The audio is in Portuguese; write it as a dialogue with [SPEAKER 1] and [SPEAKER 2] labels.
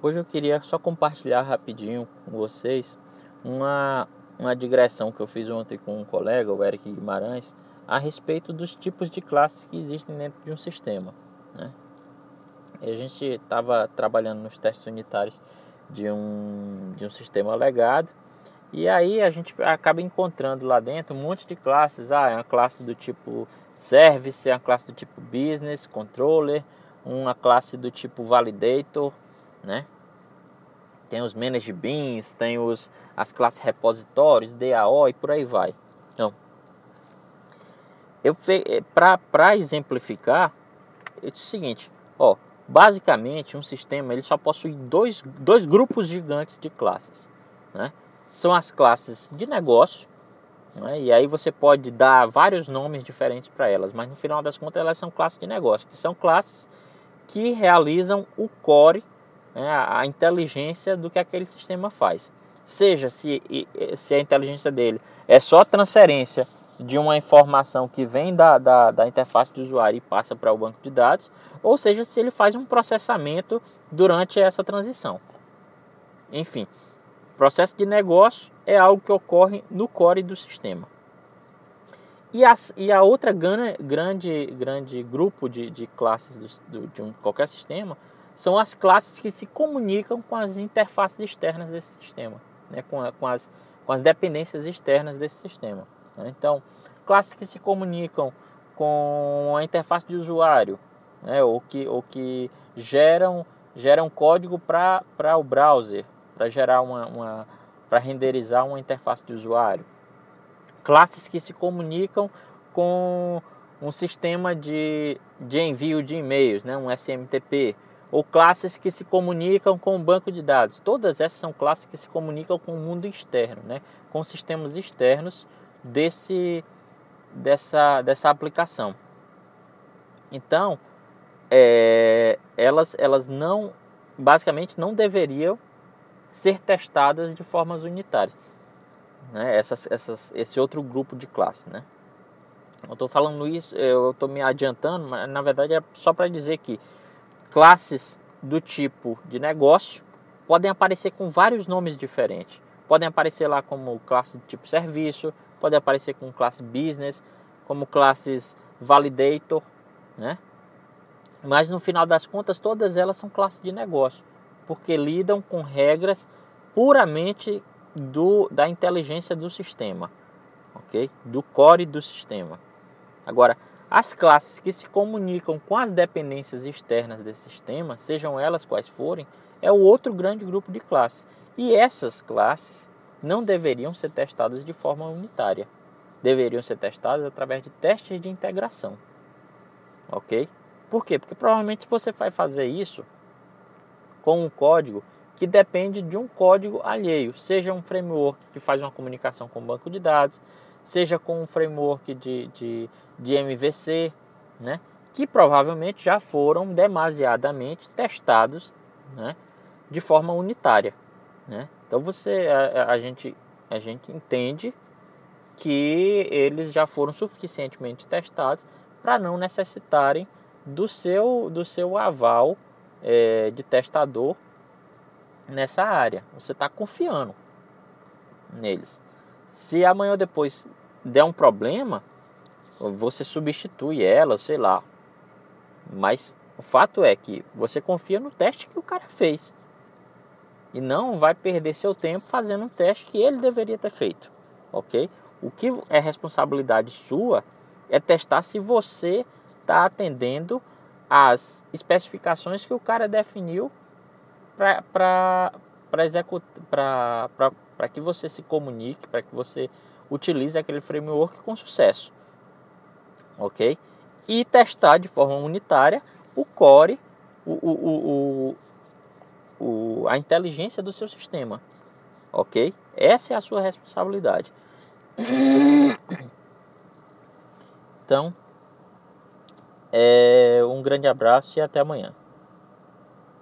[SPEAKER 1] Hoje eu queria só compartilhar rapidinho com vocês uma, uma digressão que eu fiz ontem com um colega, o Eric Guimarães, a respeito dos tipos de classes que existem dentro de um sistema. Né? A gente estava trabalhando nos testes unitários de um, de um sistema legado e aí a gente acaba encontrando lá dentro um monte de classes. Ah, é uma classe do tipo Service, é uma classe do tipo Business, Controller, uma classe do tipo Validator, né? Tem os manage beans, tem os, as classes repositórios, DAO e por aí vai. Então, eu eh, para exemplificar, eu disse o seguinte, ó, basicamente um sistema ele só possui dois, dois grupos gigantes de classes, né? São as classes de negócio, né? e aí você pode dar vários nomes diferentes para elas, mas no final das contas elas são classes de negócio, que são classes que realizam o core né, a inteligência do que aquele sistema faz. Seja se, se a inteligência dele é só transferência de uma informação que vem da, da, da interface do usuário e passa para o banco de dados, ou seja, se ele faz um processamento durante essa transição. Enfim, processo de negócio é algo que ocorre no core do sistema. E, as, e a outra grande, grande, grande grupo de, de classes do, do, de um, qualquer sistema são as classes que se comunicam com as interfaces externas desse sistema, né? com, a, com, as, com as dependências externas desse sistema. Né? Então, classes que se comunicam com a interface de usuário, né? ou, que, ou que geram, geram código para o browser, para gerar uma, uma para renderizar uma interface de usuário. Classes que se comunicam com um sistema de, de envio de e-mails, né? um SMTP, ou classes que se comunicam com o banco de dados. Todas essas são classes que se comunicam com o mundo externo, né? com sistemas externos desse, dessa, dessa aplicação. Então, é, elas, elas não, basicamente, não deveriam ser testadas de formas unitárias. Né? Essas, essas, esse outro grupo de classes. Né? Eu estou falando isso, eu estou me adiantando, mas na verdade é só para dizer que classes do tipo de negócio podem aparecer com vários nomes diferentes. Podem aparecer lá como classe de tipo serviço, pode aparecer com classe business, como classes validator, né? Mas no final das contas, todas elas são classes de negócio, porque lidam com regras puramente do, da inteligência do sistema, ok? Do core do sistema. Agora, as classes que se comunicam com as dependências externas desse sistema, sejam elas quais forem, é o outro grande grupo de classes. E essas classes não deveriam ser testadas de forma unitária. Deveriam ser testadas através de testes de integração. Ok? Por quê? Porque provavelmente você vai fazer isso com um código que depende de um código alheio, seja um framework que faz uma comunicação com o banco de dados, seja com um framework de, de, de MVC, né? que provavelmente já foram demasiadamente testados né? de forma unitária. Né? Então você, a, a, gente, a gente entende que eles já foram suficientemente testados para não necessitarem do seu, do seu aval é, de testador nessa área. Você está confiando neles. Se amanhã ou depois der um problema, você substitui ela, sei lá. Mas o fato é que você confia no teste que o cara fez. E não vai perder seu tempo fazendo um teste que ele deveria ter feito. Ok? O que é responsabilidade sua é testar se você está atendendo às especificações que o cara definiu para que você se comunique, para que você utilize aquele framework com sucesso. Ok? E testar de forma unitária o core, o, o, o, o, a inteligência do seu sistema. Ok? Essa é a sua responsabilidade. Então, é, um grande abraço e até amanhã.